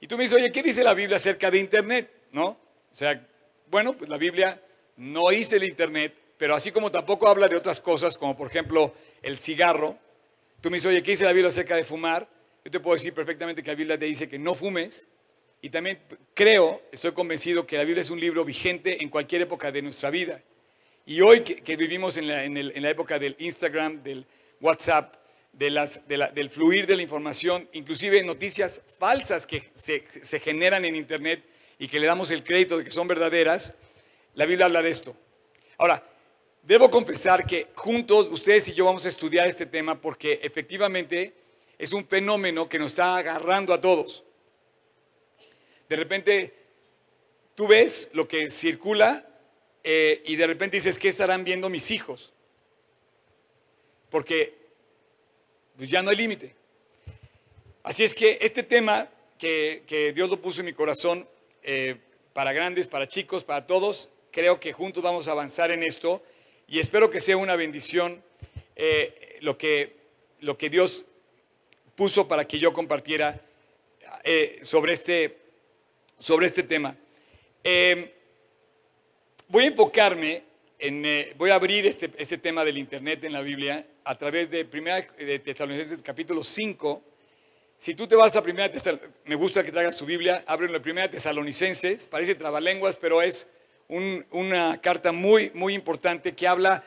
Y tú me dices, oye, ¿qué dice la Biblia acerca de Internet? ¿No? O sea, bueno, pues la Biblia no dice el Internet, pero así como tampoco habla de otras cosas, como por ejemplo el cigarro, tú me dices, oye, ¿qué dice la Biblia acerca de fumar? Yo te puedo decir perfectamente que la Biblia te dice que no fumes. Y también creo, estoy convencido que la Biblia es un libro vigente en cualquier época de nuestra vida. Y hoy que, vivimos en la, época del Instagram, del WhatsApp, del fluir de la información, inclusive noticias falsas que se, generan en Internet y que le damos el crédito de que son verdaderas, la Biblia habla de esto. Ahora, Debo confesar que juntos ustedes y yo vamos a estudiar este tema porque efectivamente es un fenómeno que nos está agarrando a todos. De repente tú ves lo que circula eh, y de repente dices, ¿qué estarán viendo mis hijos? Porque pues, ya no hay límite. Así es que este tema que, Dios lo puso en mi corazón, eh, para grandes, para chicos, para todos, creo que juntos vamos a avanzar en esto y espero que sea una bendición eh, lo, que, lo que Dios puso para que yo compartiera eh, sobre, este, sobre este tema. Em, voy a enfocarme en, eh, voy a abrir este, este, tema del Internet en la Biblia a través de Primera de Tesalonicenses capítulo 5. Si tú te vas a Primera Tesalonicenses, me gusta que traigas tu Biblia, ábrelo en Primera Tesalonicenses, parece trabalenguas, pero es una carta muy, muy importante que habla,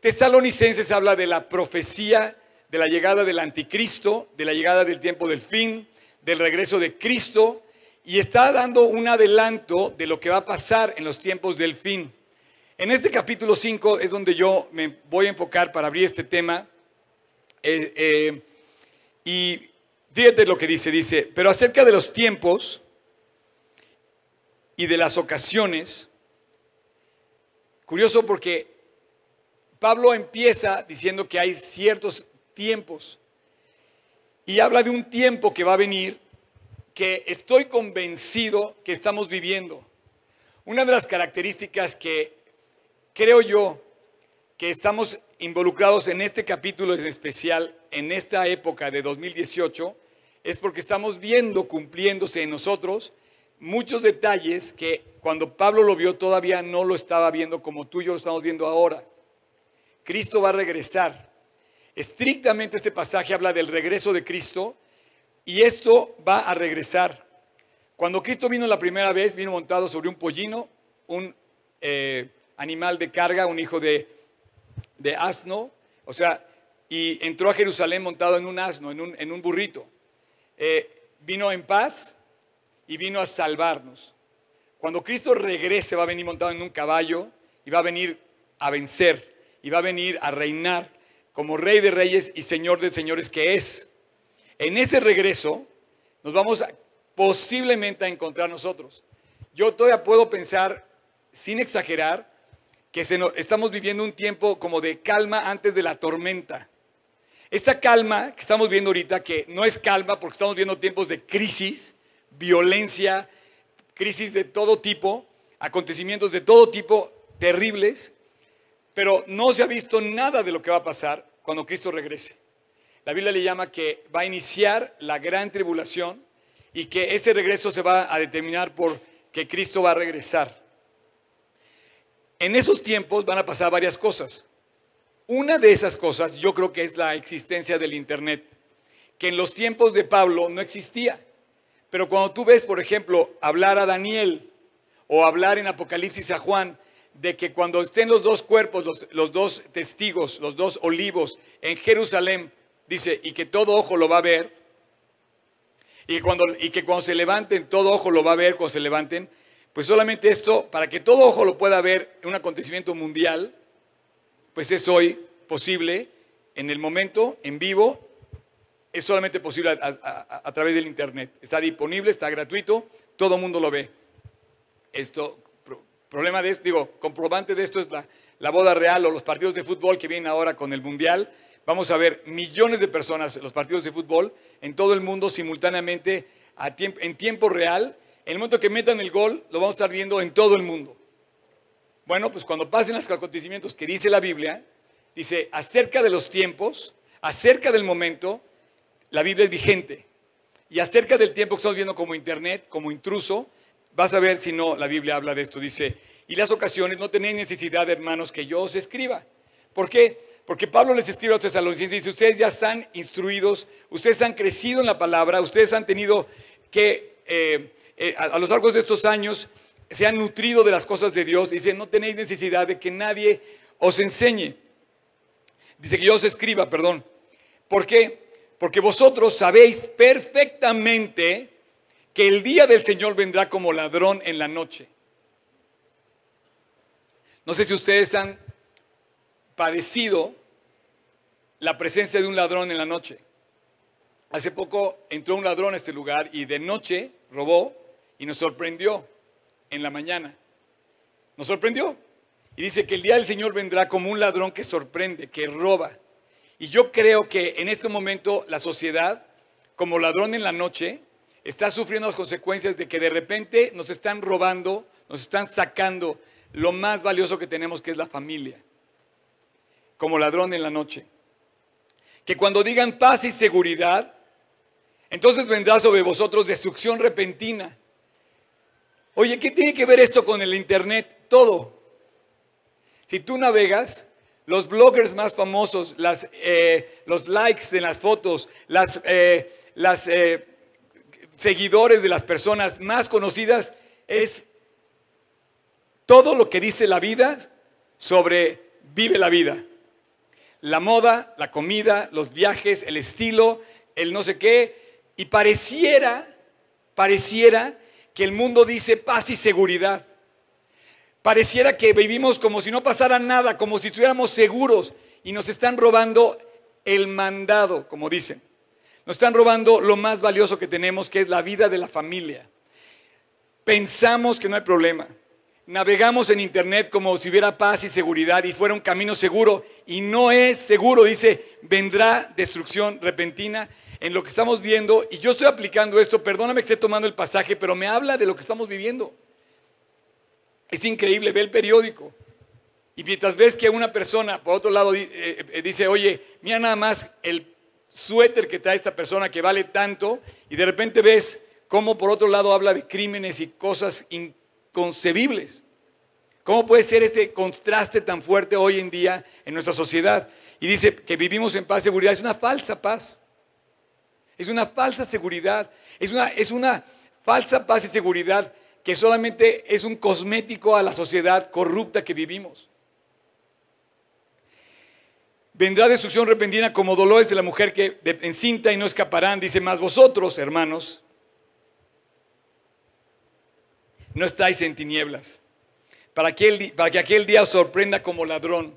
Tesalonicenses habla de la profecía de la llegada del anticristo, de la llegada del tiempo del fin, del regreso de Cristo, y está dando un adelanto de lo que va a pasar en los tiempos del fin. En este capítulo 5 es donde yo me voy a enfocar para abrir este tema. Eh, eh, y fíjate lo que dice, dice, pero acerca de los tiempos y de las ocasiones, Curioso porque Pablo empieza diciendo que hay ciertos tiempos y habla de un tiempo que va a venir que estoy convencido que estamos viviendo. Una de las características que creo yo que estamos involucrados en este capítulo en especial, en esta época de 2018, es porque estamos viendo cumpliéndose en nosotros muchos detalles que cuando Pablo lo vio todavía no lo estaba viendo como tú y yo lo estamos viendo ahora. Cristo va a regresar. Estrictamente este pasaje habla del regreso de Cristo y esto va a regresar. Cuando Cristo vino la primera vez, vino montado sobre un pollino, un eh, animal de carga, un hijo de, asno, o sea, y entró a Jerusalén montado en un asno, en un, burrito. Eh, vino en paz, y vino a salvarnos. Cuando Cristo regrese va a venir montado en un caballo y va a venir a vencer y va a venir a reinar como rey de reyes y señor de señores que es. En ese regreso nos vamos posiblemente a encontrar nosotros. Yo todavía puedo pensar, sin exagerar, que estamos viviendo un tiempo como de calma antes de la tormenta. Esta calma que estamos viendo ahorita, que no es calma porque estamos viendo tiempos de crisis, violencia, crisis de todo tipo, acontecimientos de todo tipo terribles, pero no se ha visto nada de lo que va a pasar cuando Cristo regrese. La Biblia le llama que va a iniciar la gran tribulación y que ese regreso se va a determinar por que Cristo va a regresar. En esos tiempos van a pasar varias cosas. Una de esas cosas yo creo que es la existencia del Internet, que en los tiempos de Pablo no existía. Pero cuando tú ves, por ejemplo, hablar a Daniel o hablar en Apocalipsis a Juan, de que cuando estén los dos cuerpos, los, dos testigos, los dos olivos en Jerusalén, dice, y que todo ojo lo va a ver, y, cuando, y que cuando se levanten, todo ojo lo va a ver cuando se levanten, pues solamente esto, para que todo ojo lo pueda ver en un acontecimiento mundial, pues es hoy posible, en el momento, en vivo, es solamente posible a, través del Internet. Está disponible, está gratuito, todo el mundo lo ve. Esto, problema de esto, digo, comprobante de esto es la, la boda real o los partidos de fútbol que vienen ahora con el Mundial. Vamos a ver millones de personas los partidos de fútbol en todo el mundo simultáneamente en tiempo real. En el momento que metan el gol, lo vamos a estar viendo en todo el mundo. Bueno, pues cuando pasen los acontecimientos que dice la Biblia, dice acerca de los tiempos, acerca del momento, la Biblia es vigente. y acerca del tiempo que estamos viendo como internet, como intruso, vas a ver si no, la Biblia habla de esto, dice, y las ocasiones no tenéis necesidad, hermanos, que yo os escriba. ¿Por qué? Porque Pablo les escribe a los tesalonicenses y dice, ustedes ya están instruidos, ustedes han crecido en la palabra, ustedes han tenido que, eh, eh, a, a, lo largo de estos años, se han nutrido de las cosas de Dios. Dice, no tenéis necesidad de que nadie os enseñe. Dice que yo os escriba, perdón. ¿Por qué? Porque vosotros sabéis perfectamente que el día del Señor vendrá como ladrón en la noche. No sé si ustedes han padecido la presencia de un ladrón en la noche. Hace poco entró un ladrón a este lugar y de noche robó y nos sorprendió en la mañana. Nos sorprendió. Y dice que el día del Señor vendrá como un ladrón que sorprende, que roba. Y yo creo que en este momento la sociedad, como ladrón en la noche, está sufriendo las consecuencias de que de repente nos están robando, nos están sacando lo más valioso que tenemos, que es la familia. Como ladrón en la noche. Que cuando digan paz y seguridad, entonces vendrá sobre vosotros destrucción repentina. Oye, ¿qué tiene que ver esto con el Internet? Todo. Si tú navegas, los bloggers más famosos, eh, los likes en las fotos, las, eh, eh, seguidores de las personas más conocidas, es todo lo que dice la vida sobre vive la vida. La moda, la comida, los viajes, el estilo, el no sé qué. Y pareciera, pareciera que el mundo dice paz y seguridad. Pareciera que vivimos como si no pasara nada, como si estuviéramos seguros y nos están robando el mandado, como dicen. Nos están robando lo más valioso que tenemos, que es la vida de la familia. Pensamos que no hay problema. Navegamos en Internet como si hubiera paz y seguridad y fuera un camino seguro. Y no es seguro, dice, vendrá destrucción repentina en lo que estamos viendo. Y yo estoy aplicando esto, perdóname que esté tomando el pasaje, pero me habla de lo que estamos viviendo. Es increíble, ve el periódico. Y mientras ves que una persona, por otro lado, eh, eh, dice, oye, mira nada más el suéter que trae esta persona que vale tanto, y de repente ves cómo por otro lado habla de crímenes y cosas inconcebibles. ¿Cómo puede ser este contraste tan fuerte hoy en día en nuestra sociedad? Y dice que vivimos en paz seguridad. Es una falsa paz. Es una falsa seguridad. Es una, falsa paz y seguridad que solamente es un cosmético a la sociedad corrupta que vivimos. Vendrá destrucción repentina como dolores de la mujer que encinta y no escaparán. Dice más vosotros, hermanos, no estáis en tinieblas, para que, para que aquel día os sorprenda como ladrón.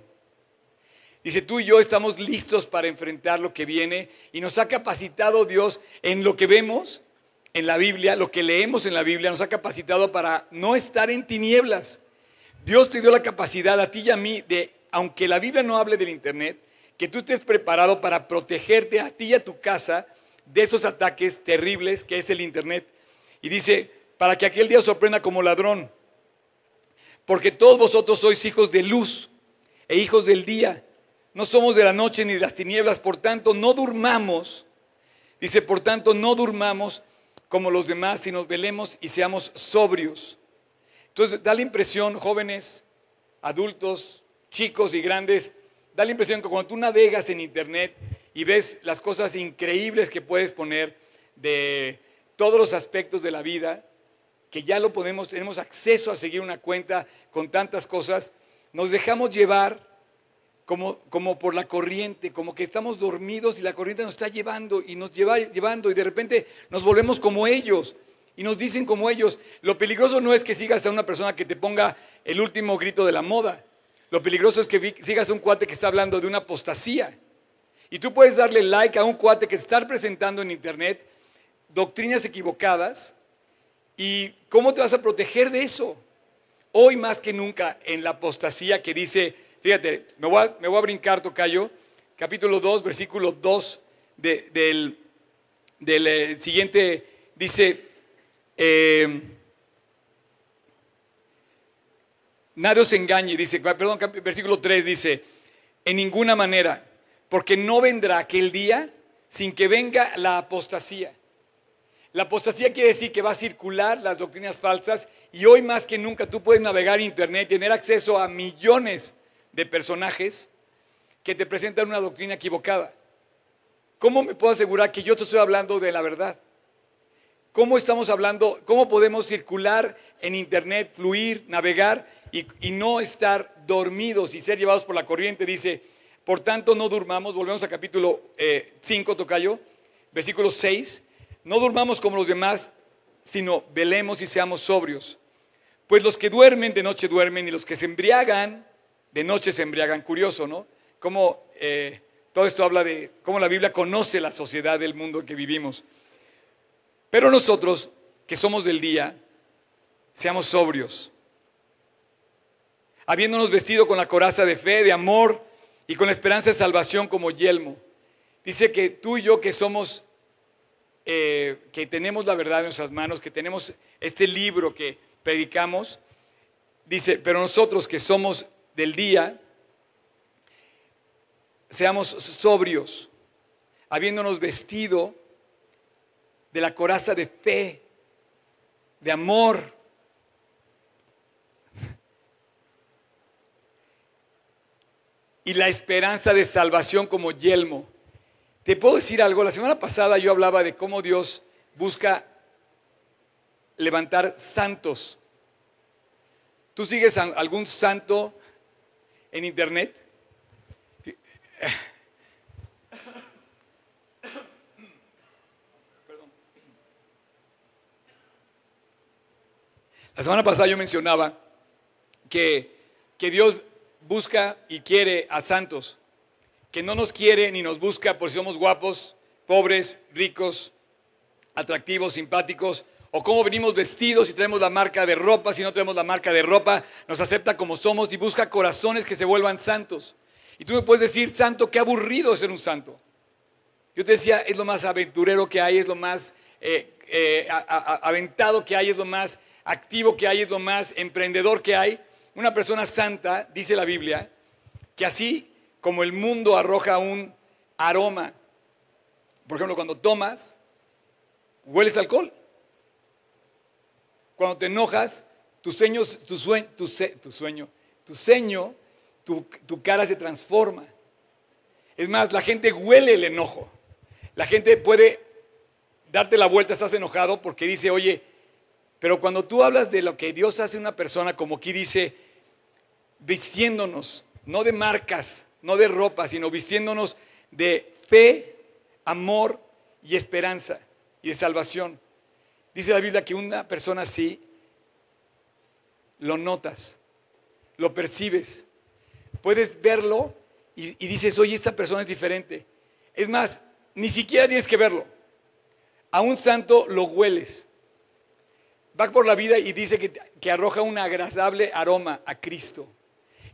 Dice, tú y yo estamos listos para enfrentar lo que viene y nos ha capacitado Dios en lo que vemos en la Biblia, lo que leemos en la Biblia, nos ha capacitado para no estar en tinieblas. Dios te dio la capacidad a ti y a mí de, aunque la Biblia no hable del Internet, que tú estés preparado para protegerte a ti y a tu casa de esos ataques terribles que es el Internet. Y dice, para que aquel día sorprenda como ladrón, porque todos vosotros sois hijos de luz e hijos del día. No somos de la noche ni de las tinieblas, por tanto, no durmamos. Dice, por tanto, no durmamos como los demás, si nos velemos y seamos sobrios. Entonces, da la impresión, jóvenes, adultos, chicos y grandes, da la impresión que cuando tú navegas en internet y ves las cosas increíbles que puedes poner de todos los aspectos de la vida, que ya lo podemos, tenemos acceso a seguir una cuenta con tantas cosas, nos dejamos llevar como, por la corriente, como que estamos dormidos y la corriente nos está llevando y nos lleva llevando y de repente nos volvemos como ellos y nos dicen como ellos. Lo peligroso no es que sigas a una persona que te ponga el último grito de la moda. Lo peligroso es que sigas a un cuate que está hablando de una apostasía. Y tú puedes darle like a un cuate que está presentando en internet doctrinas equivocadas. ¿Y cómo te vas a proteger de eso? Hoy más que nunca en la apostasía que dice Fíjate, me voy a, me voy a brincar, Tocayo, capítulo 2, versículo 2 del, eh, siguiente, dice, eh, nadie os engañe, dice, perdón, versículo 3 dice, en ninguna manera, porque no vendrá aquel día sin que venga la apostasía. La apostasía quiere decir que va a circular las doctrinas falsas y hoy más que nunca tú puedes navegar internet, tener acceso a millones de personajes que te presentan una doctrina equivocada. ¿Cómo me puedo asegurar que yo te estoy hablando de la verdad? ¿Cómo estamos hablando, cómo podemos circular en internet, fluir, navegar y, no estar dormidos y ser llevados por la corriente? Dice, por tanto no durmamos, volvemos a capítulo 5, eh, tocayo, versículo 6 no durmamos como los demás, sino velemos y seamos sobrios. Pues los que duermen de noche duermen y los que se embriagan de noche se embriagan. Curioso, ¿no? Cómo eh, todo esto habla de cómo la Biblia conoce la sociedad del mundo en que vivimos. Pero nosotros, que somos del día, seamos sobrios. Habiéndonos vestido con la coraza de fe, de amor y con la esperanza de salvación como yelmo. Dice que tú y yo que somos eh, que tenemos la verdad en nuestras manos, que tenemos este libro que predicamos, dice, pero nosotros que somos del día, seamos sobrios, habiéndonos vestido de la coraza de fe, de amor. Y la esperanza de salvación como yelmo. Te puedo decir algo, la semana pasada yo hablaba de cómo Dios busca levantar santos. ¿Tú sigues algún santo en internet? La semana pasada yo mencionaba que, que Dios busca y quiere a santos que no nos quiere ni nos busca por si somos guapos, pobres, ricos, atractivos, simpáticos, o cómo venimos vestidos si tenemos la marca de ropa, si no tenemos la marca de ropa, nos acepta como somos y busca corazones que se vuelvan santos. Y tú me puedes decir, santo, qué aburrido ser un santo. Yo te decía, es lo más aventurero que hay, es lo más eh, eh, aventado que hay, es lo más activo que hay, es lo más emprendedor que hay. Una persona santa, dice la Biblia, que así como el mundo arroja un aroma. Por ejemplo, cuando tomas, hueles alcohol. Cuando te enojas, tu, sueño, tu, sueño, tu, ceño, tu, tu cara se transforma. Es más, la gente huele el enojo. La gente puede darte la vuelta, estás enojado porque dice, oye, pero cuando tú hablas de lo que Dios hace en una persona, como aquí dice, vistiéndonos, no de marcas, no de ropa, sino vistiéndonos de fe, amor y esperanza y de salvación. Dice la Biblia que una persona así lo notas, lo percibes, puedes verlo y, dices, oye, esta persona es diferente. Es más, ni siquiera tienes que verlo. A un santo lo hueles. Va por la vida y dice que, que arroja un agradable aroma a Cristo,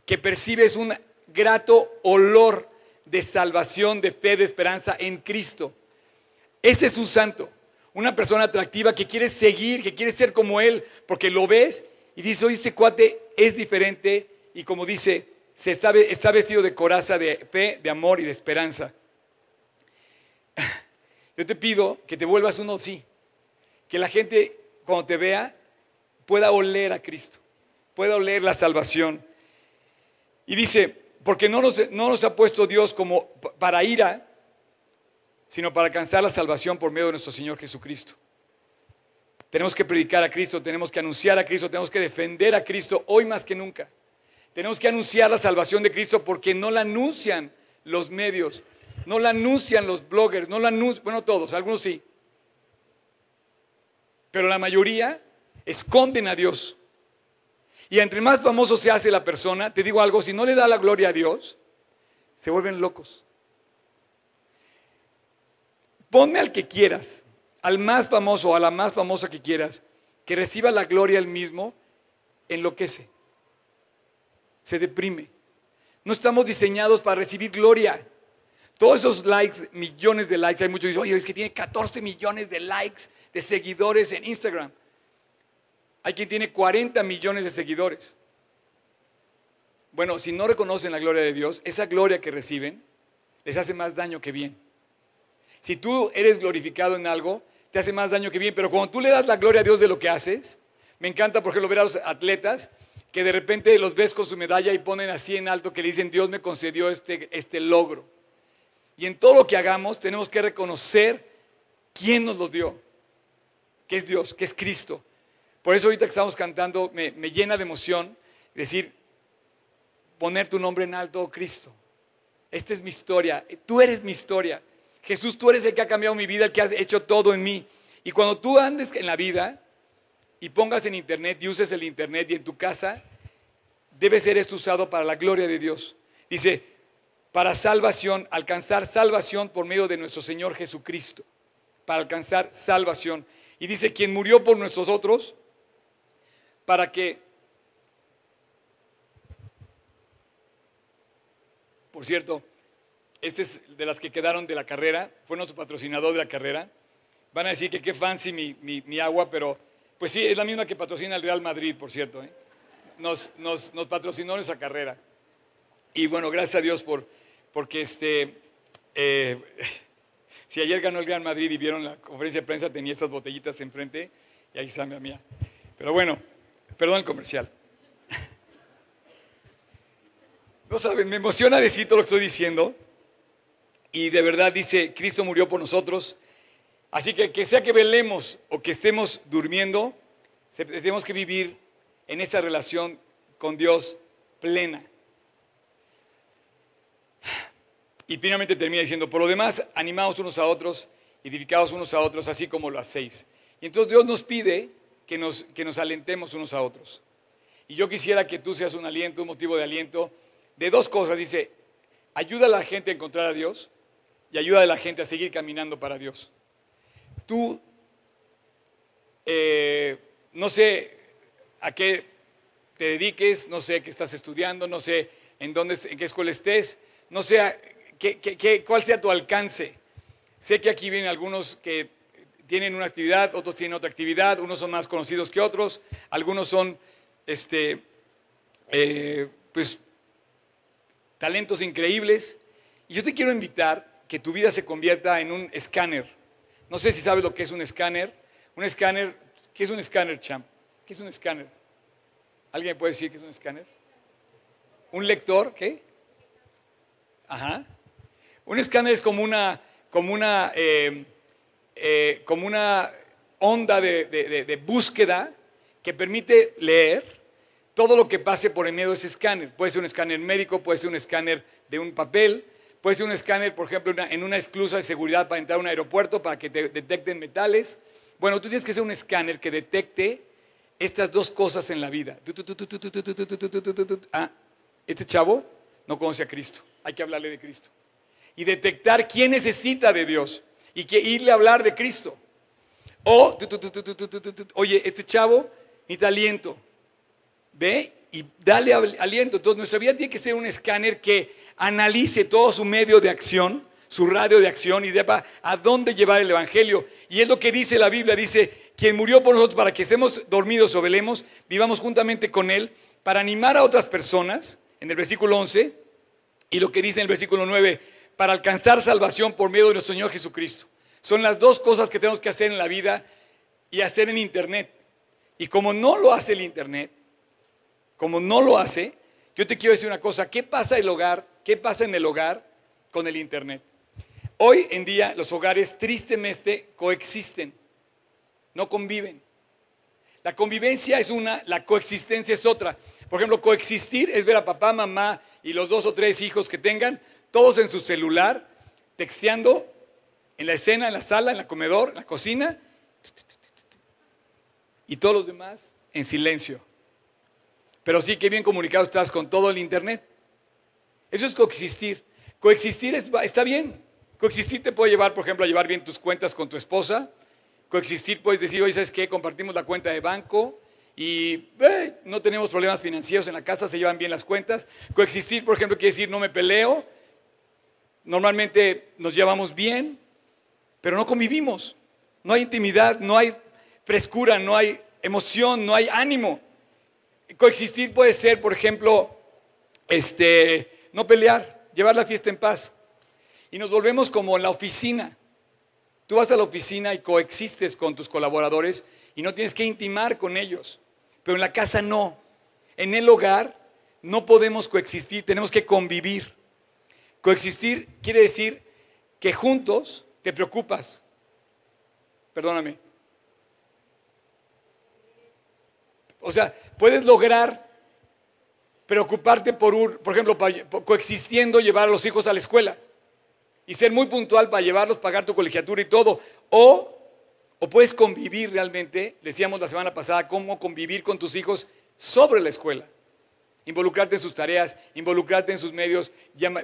que percibes un grato olor de salvación, de fe, de esperanza en Cristo. Ese es un santo, una persona atractiva que quiere seguir, que quiere ser como Él, porque lo ves y dices, oye, este cuate es diferente y como dice, se está, está vestido de coraza de fe, de amor y de esperanza. Yo te pido que te vuelvas uno sí, que la gente cuando te vea pueda oler a Cristo, pueda oler la salvación. Y dice, porque no nos, ha puesto Dios como para ira, sino para alcanzar la salvación por medio de nuestro Señor Jesucristo. Tenemos que predicar a Cristo, tenemos que anunciar a Cristo, tenemos que defender a Cristo hoy más que nunca. Tenemos que anunciar la salvación de Cristo porque no la anuncian los medios, no la anuncian los bloggers, no la anuncian, bueno, todos, algunos sí. Pero la mayoría esconden a Dios. Y entre más famoso se hace la persona, te digo algo, si no le da la gloria a Dios, se vuelven locos. Ponme al que quieras, al más famoso a la más famosa que quieras, que reciba la gloria el mismo, enloquece, se deprime. No estamos diseñados para recibir gloria. Todos esos likes, millones de likes, hay muchos que dicen, oye, es que tiene 14 millones de likes, de seguidores en Instagram. Hay quien tiene 40 millones de seguidores. Bueno, si no reconocen la gloria de Dios, esa gloria que reciben les hace más daño que bien. Si tú eres glorificado en algo, te hace más daño que bien. Pero cuando tú le das la gloria a Dios de lo que haces, me encanta, por ejemplo, ver a los atletas que de repente los ves con su medalla y ponen así en alto que le dicen, Dios me concedió este, este logro. Y en todo lo que hagamos tenemos que reconocer quién nos lo dio, que es Dios, que es Cristo. Por eso ahorita que estamos cantando me, me llena de emoción decir, poner tu nombre en alto, oh Cristo. Esta es mi historia, tú eres mi historia. Jesús, tú eres el que ha cambiado mi vida, el que has hecho todo en mí. Y cuando tú andes en la vida y pongas en internet y uses el internet y en tu casa, debe ser esto usado para la gloria de Dios. Dice, para salvación, alcanzar salvación por medio de nuestro Señor Jesucristo. Para alcanzar salvación. Y dice, quien murió por nuestros otros, para que Por cierto, este es de las que quedaron de la carrera, fue nuestro patrocinador de la carrera. Van a decir que qué fancy mi, agua, pero pues sí, es la misma que patrocina el Real Madrid, por cierto. ¿eh? Nos, nos, nos, patrocinó esa carrera. Y bueno, gracias a Dios por, porque este, eh, si ayer ganó el Real Madrid y vieron la conferencia de prensa, tenía estas botellitas enfrente y ahí está mi mía. Pero bueno, perdón el comercial. No saben, me emociona decir todo lo que estoy diciendo. Y de verdad dice, Cristo murió por nosotros. Así que que sea que velemos o que estemos durmiendo, tenemos que vivir en esa relación con Dios plena. Y finalmente termina diciendo, por lo demás, animaos unos a otros, edificados unos a otros, así como lo hacéis. Y entonces Dios nos pide que nos, que nos alentemos unos a otros. Y yo quisiera que tú seas un aliento, un motivo de aliento de dos cosas. Dice, ayuda a la gente a encontrar a Dios y ayuda a la gente a seguir caminando para Dios. Tú, eh, no sé a qué te dediques, no sé qué estás estudiando, no sé en, dónde, en qué escuela estés, no sé qué, cuál sea tu alcance. Sé que aquí vienen algunos que tienen una actividad, otros tienen otra actividad, unos son más conocidos que otros, algunos son, este, eh, pues, talentos increíbles. Y yo te quiero invitar que tu vida se convierta en un escáner. No sé si sabes lo que es un escáner. Un escáner, ¿qué es un escáner, champ? ¿Qué es un escáner? ¿Alguien puede decir qué es un escáner? ¿Un lector? ¿Qué? Ajá. Un escáner es como una, como una, eh, eh, como una onda de búsqueda que permite leer todo lo que pase por el medio de ese escáner. Puede ser un escáner médico, puede ser un escáner de un papel, puede ser un escáner, por ejemplo, en una esclusa de seguridad para entrar a un aeropuerto para que te detecten metales. Bueno, tú tienes que ser un escáner que detecte estas dos cosas en la vida. Ah, este chavo no conoce a Cristo, hay que hablarle de Cristo. Y detectar quién necesita de Dios y que irle a hablar de Cristo. O, oye, este chavo necesita aliento Ve y dale aliento. Entonces, nuestra vida tiene que ser un escáner que analice todo su medio de acción, su radio de acción y sepa a dónde llevar el Evangelio. Y es lo que dice la Biblia, dice, quien murió por nosotros para que estemos dormidos o velemos, vivamos juntamente con Él, para animar a otras personas, en el versículo 11, y lo que dice en el versículo 9, para alcanzar salvación por medio de nuestro Señor Jesucristo. Son las dos cosas que tenemos que hacer en la vida y hacer en Internet. Y como no lo hace el Internet, como no lo hace, yo te quiero decir una cosa, ¿qué pasa el hogar? ¿Qué pasa en el hogar con el internet? Hoy en día los hogares tristemente coexisten, no conviven. La convivencia es una, la coexistencia es otra. Por ejemplo, coexistir es ver a papá, mamá y los dos o tres hijos que tengan, todos en su celular, texteando en la escena, en la sala, en la comedor, en la cocina, y todos los demás en silencio. Pero sí que bien comunicado estás con todo el Internet. Eso es coexistir. Coexistir está bien. Coexistir te puede llevar, por ejemplo, a llevar bien tus cuentas con tu esposa. Coexistir puedes decir, oye, ¿sabes qué? Compartimos la cuenta de banco y eh, no tenemos problemas financieros en la casa, se llevan bien las cuentas. Coexistir, por ejemplo, quiere decir no me peleo. Normalmente nos llevamos bien, pero no convivimos. No hay intimidad, no hay frescura, no hay emoción, no hay ánimo. Coexistir puede ser, por ejemplo, este, no pelear, llevar la fiesta en paz. Y nos volvemos como en la oficina. Tú vas a la oficina y coexistes con tus colaboradores y no tienes que intimar con ellos. Pero en la casa no. En el hogar no podemos coexistir, tenemos que convivir. Coexistir quiere decir que juntos te preocupas. Perdóname. O sea, puedes lograr preocuparte por, por ejemplo, coexistiendo llevar a los hijos a la escuela y ser muy puntual para llevarlos, pagar tu colegiatura y todo. O, o puedes convivir realmente, decíamos la semana pasada, cómo convivir con tus hijos sobre la escuela. Involucrarte en sus tareas, involucrarte en sus medios,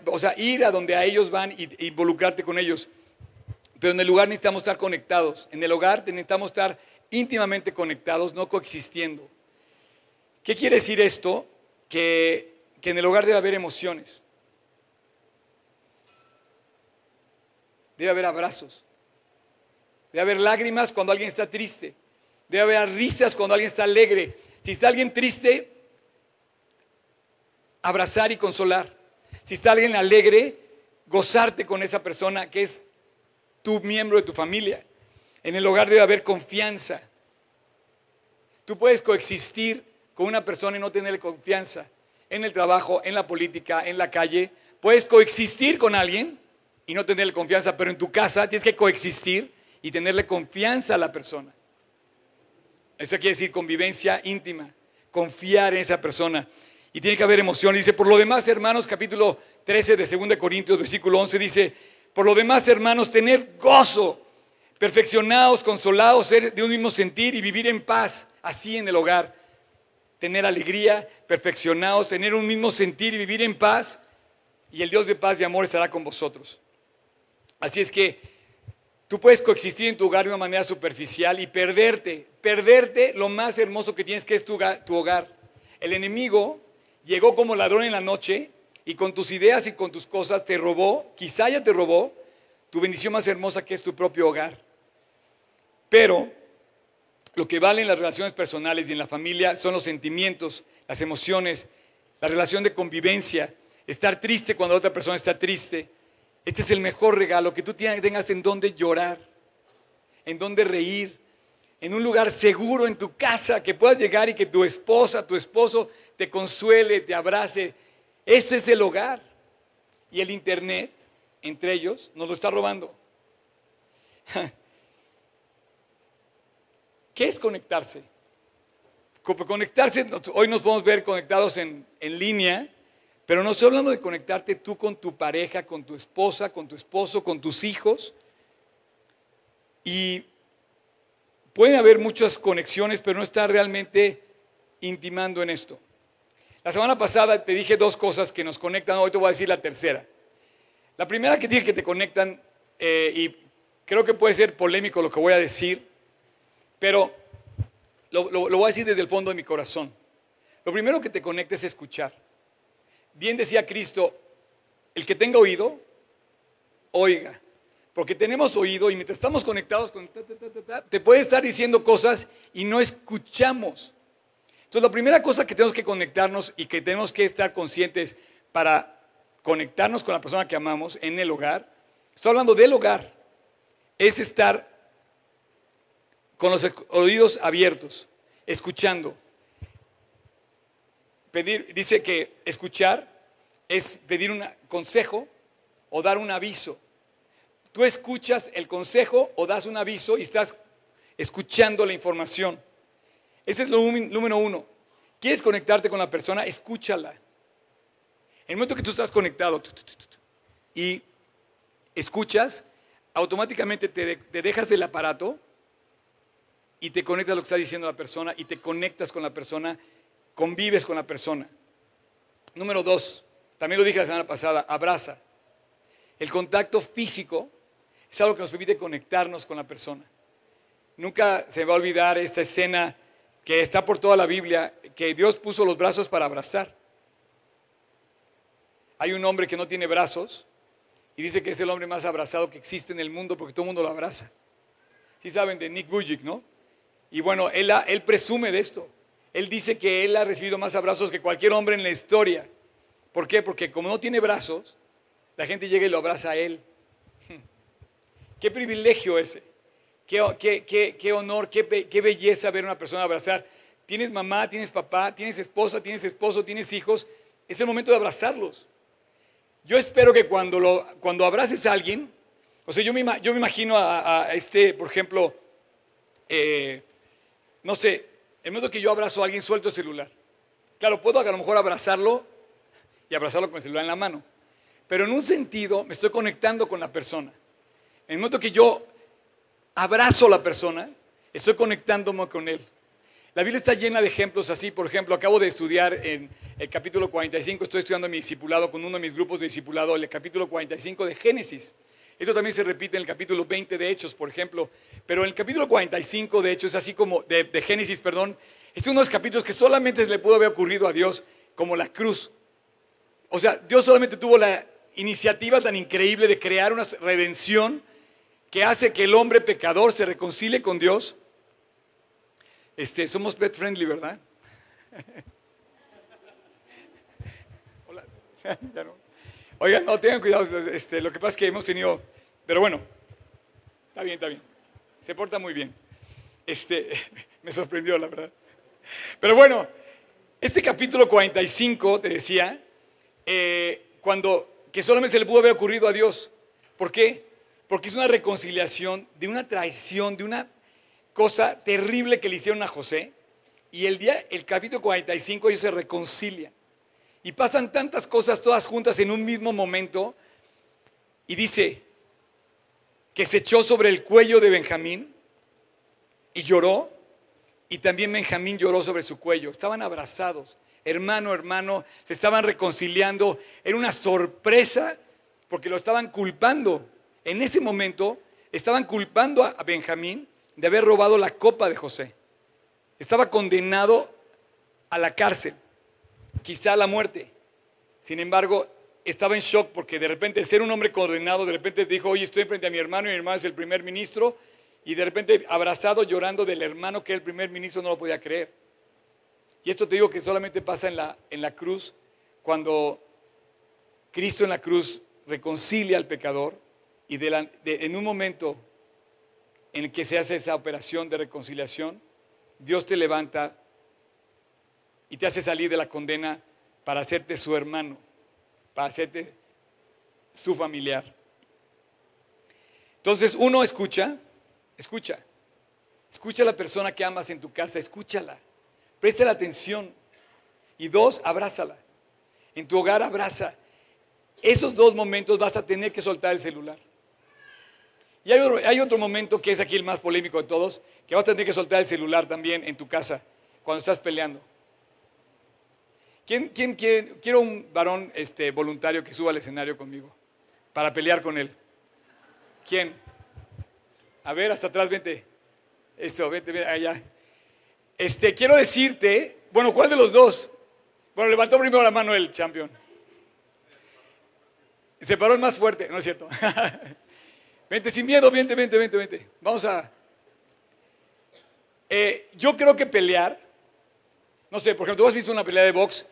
o sea, ir a donde a ellos van e involucrarte con ellos. Pero en el lugar necesitamos estar conectados. En el hogar necesitamos estar íntimamente conectados, no coexistiendo. ¿Qué quiere decir esto? Que, en el hogar debe haber emociones. Debe haber abrazos. Debe haber lágrimas cuando alguien está triste. Debe haber risas cuando alguien está alegre. Si está alguien triste, abrazar y consolar. Si está alguien alegre, gozarte con esa persona que es tu miembro de tu familia. En el hogar debe haber confianza. Tú puedes coexistir con una persona y no tenerle confianza. En el trabajo, en la política, en la calle. Puedes coexistir con alguien y no tenerle confianza, pero en tu casa tienes que coexistir y tenerle confianza a la persona. Eso quiere decir convivencia íntima, confiar en esa persona. Y tiene que haber emoción. Dice, por lo demás, hermanos, capítulo 13 de 2 Corintios, versículo 11, dice, por lo demás, hermanos, tener gozo, perfeccionados, consolados, ser de un mismo sentir y vivir en paz, así en el hogar. Tener alegría, perfeccionados, tener un mismo sentir y vivir en paz. Y el Dios de paz y amor estará con vosotros. Así es que tú puedes coexistir en tu hogar de una manera superficial y perderte, perderte lo más hermoso que tienes que es tu, hogar. El enemigo llegó como ladrón en la noche y con tus ideas y con tus cosas te robó, quizá ya te robó, tu bendición más hermosa que es tu propio hogar. Pero lo que vale en las relaciones personales y en la familia son los sentimientos, las emociones, la relación de convivencia, estar triste cuando la otra persona está triste, este es el mejor regalo, que tú tengas en donde llorar, en donde reír, en un lugar seguro en tu casa, que puedas llegar y que tu esposa, tu esposo te consuele, te abrace. Ese es el hogar. Y el Internet, entre ellos, nos lo está robando. ¿Qué es conectarse? Conectarse, hoy nos podemos ver conectados en, en línea, pero no estoy hablando de conectarte tú con tu pareja, con tu esposa, con tu esposo, con tus hijos. Y pueden haber muchas conexiones, pero no estar realmente intimando en esto. La semana pasada te dije dos cosas que nos conectan, hoy te voy a decir la tercera. La primera que dije que te conectan, eh, y creo que puede ser polémico lo que voy a decir, pero lo, voy a decir desde el fondo de mi corazón. Lo primero que te conecta es escuchar. Bien decía Cristo, el que tenga oído, oiga. Porque tenemos oído y mientras estamos conectados con... te puede estar diciendo cosas y no escuchamos. Entonces la primera cosa que tenemos que conectarnos y que tenemos que estar conscientes para conectarnos con la persona que amamos en el hogar, estoy hablando del hogar, es estar con los oídos abiertos, escuchando pedir, dice que escuchar es pedir un consejo o dar un aviso. Tú escuchas el consejo o das un aviso y estás escuchando la información. Ese es lo número uno. ¿Quieres conectarte con la persona? Escúchala. En el momento que tú estás conectado y escuchas, automáticamente te, dejas del aparato y te conectas a lo que está diciendo la persona y te conectas con la persona convives con la persona. Número dos, también lo dije la semana pasada, abraza. El contacto físico es algo que nos permite conectarnos con la persona. Nunca se va a olvidar esta escena que está por toda la Biblia, que Dios puso los brazos para abrazar. Hay un hombre que no tiene brazos y dice que es el hombre más abrazado que existe en el mundo porque todo el mundo lo abraza. Sí saben de Nick Bujic, ¿no? Y bueno, él, él presume de esto. Él dice que él ha recibido más abrazos que cualquier hombre en la historia. ¿Por qué? Porque como no tiene brazos, la gente llega y lo abraza a él. Qué privilegio ese. Qué, honor, qué, qué belleza ver a una persona abrazar. Tienes mamá, tienes papá, tienes esposa, tienes esposo, tienes hijos. Es el momento de abrazarlos. Yo espero que cuando, lo, cuando abraces a alguien, o sea, yo me, yo me imagino a, este, por ejemplo, eh, no sé, en momento que yo abrazo a alguien, suelto el celular. Claro, puedo a lo mejor abrazarlo y abrazarlo con el celular en la mano. Pero en un sentido me estoy conectando con la persona. En el momento que yo abrazo a la persona, estoy conectándome con él. La Biblia está llena de ejemplos así. Por ejemplo, acabo de estudiar en el capítulo 45, estoy estudiando mi discipulado con uno de mis grupos de discipulado, el capítulo 45 de Génesis. Esto también se repite en el capítulo 20 de Hechos, por ejemplo. Pero en el capítulo 45 de Hechos, así como de, Génesis, perdón, es uno de los capítulos que solamente se le pudo haber ocurrido a Dios como la cruz. O sea, Dios solamente tuvo la iniciativa tan increíble de crear una redención que hace que el hombre pecador se reconcilie con Dios este, somos pet friendly, ¿verdad? Hola. ya no. Oigan, no, tengan cuidado. Este, lo que pasa es que hemos tenido. Pero bueno, está bien, está bien. Se porta muy bien. Este, me sorprendió, la verdad. Pero bueno, este capítulo 45, te decía, eh, cuando, que solamente se le pudo haber ocurrido a Dios. ¿Por qué? Porque es una reconciliación de una traición, de una cosa terrible que le hicieron a José. Y el día, el capítulo 45, ellos se reconcilian. Y pasan tantas cosas todas juntas en un mismo momento. Y dice que se echó sobre el cuello de Benjamín y lloró. Y también Benjamín lloró sobre su cuello. Estaban abrazados, hermano, hermano, se estaban reconciliando. Era una sorpresa porque lo estaban culpando. En ese momento estaban culpando a Benjamín de haber robado la copa de José. Estaba condenado a la cárcel, quizá la muerte. Sin embargo, estaba en shock porque de repente ser un hombre condenado, de repente dijo, oye, estoy frente a mi hermano y mi hermano es el primer ministro, y de repente abrazado, llorando del hermano que el primer ministro no lo podía creer. Y esto te digo que solamente pasa en la, en la cruz, cuando Cristo en la cruz reconcilia al pecador y en un momento en el que se hace esa operación de reconciliación, Dios te levanta y te hace salir de la condena para hacerte su hermano, para hacerte su familiar. Entonces, uno escucha, escucha, escucha a la persona que amas en tu casa, escúchala, presta la atención. Y dos, abrázala. En tu hogar abraza. Esos dos momentos vas a tener que soltar el celular. Y hay otro, momento que es aquí el más polémico de todos, que vas a tener que soltar el celular también en tu casa cuando estás peleando. ¿Quién, quién, quiero un varón este, voluntario que suba al escenario conmigo para pelear con él? ¿Quién? A ver, hasta atrás, vente. Eso, vente, vente allá. Este, quiero decirte, bueno, ¿cuál de los dos? Bueno, levantó primero la mano el champion. Se paró el más fuerte, no es cierto. Vente sin miedo, vente, vente, vente, vente. Vamos a... Eh, yo creo que pelear, no sé, por ejemplo, tú has visto una pelea de box,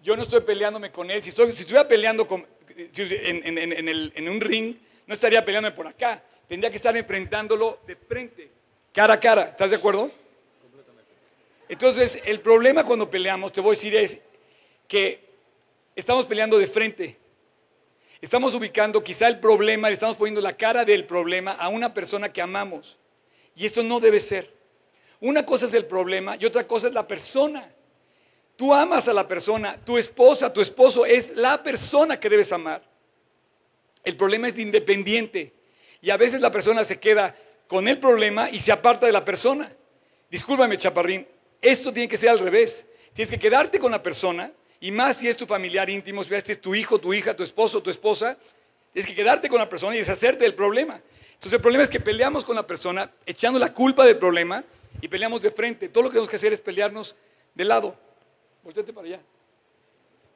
yo no estoy peleándome con él. Si, estoy, estuviera peleando con, en, un ring, no estaría peleándome por acá. Tendría que estar enfrentándolo de frente, cara a cara. ¿Estás de acuerdo? Entonces, el problema cuando peleamos, te voy a decir, es que estamos peleando de frente. Estamos ubicando quizá el problema, le estamos poniendo la cara del problema a una persona que amamos. Y esto no debe ser. Una cosa es el problema y otra cosa es la persona. Tú amas a la persona, tu esposa, tu esposo es la persona que debes amar. El problema es de independiente. Y a veces la persona se queda con el problema y se aparta de la persona. Discúlpame, chaparrín, esto tiene que ser al revés. Tienes que quedarte con la persona y más si es tu familiar íntimo, si es tu hijo, tu hija, tu esposo, tu esposa, tienes que quedarte con la persona y deshacerte del problema. Entonces el problema es que peleamos con la persona echando la culpa del problema y peleamos de frente. Todo lo que tenemos que hacer es pelearnos de lado. Voltete para allá.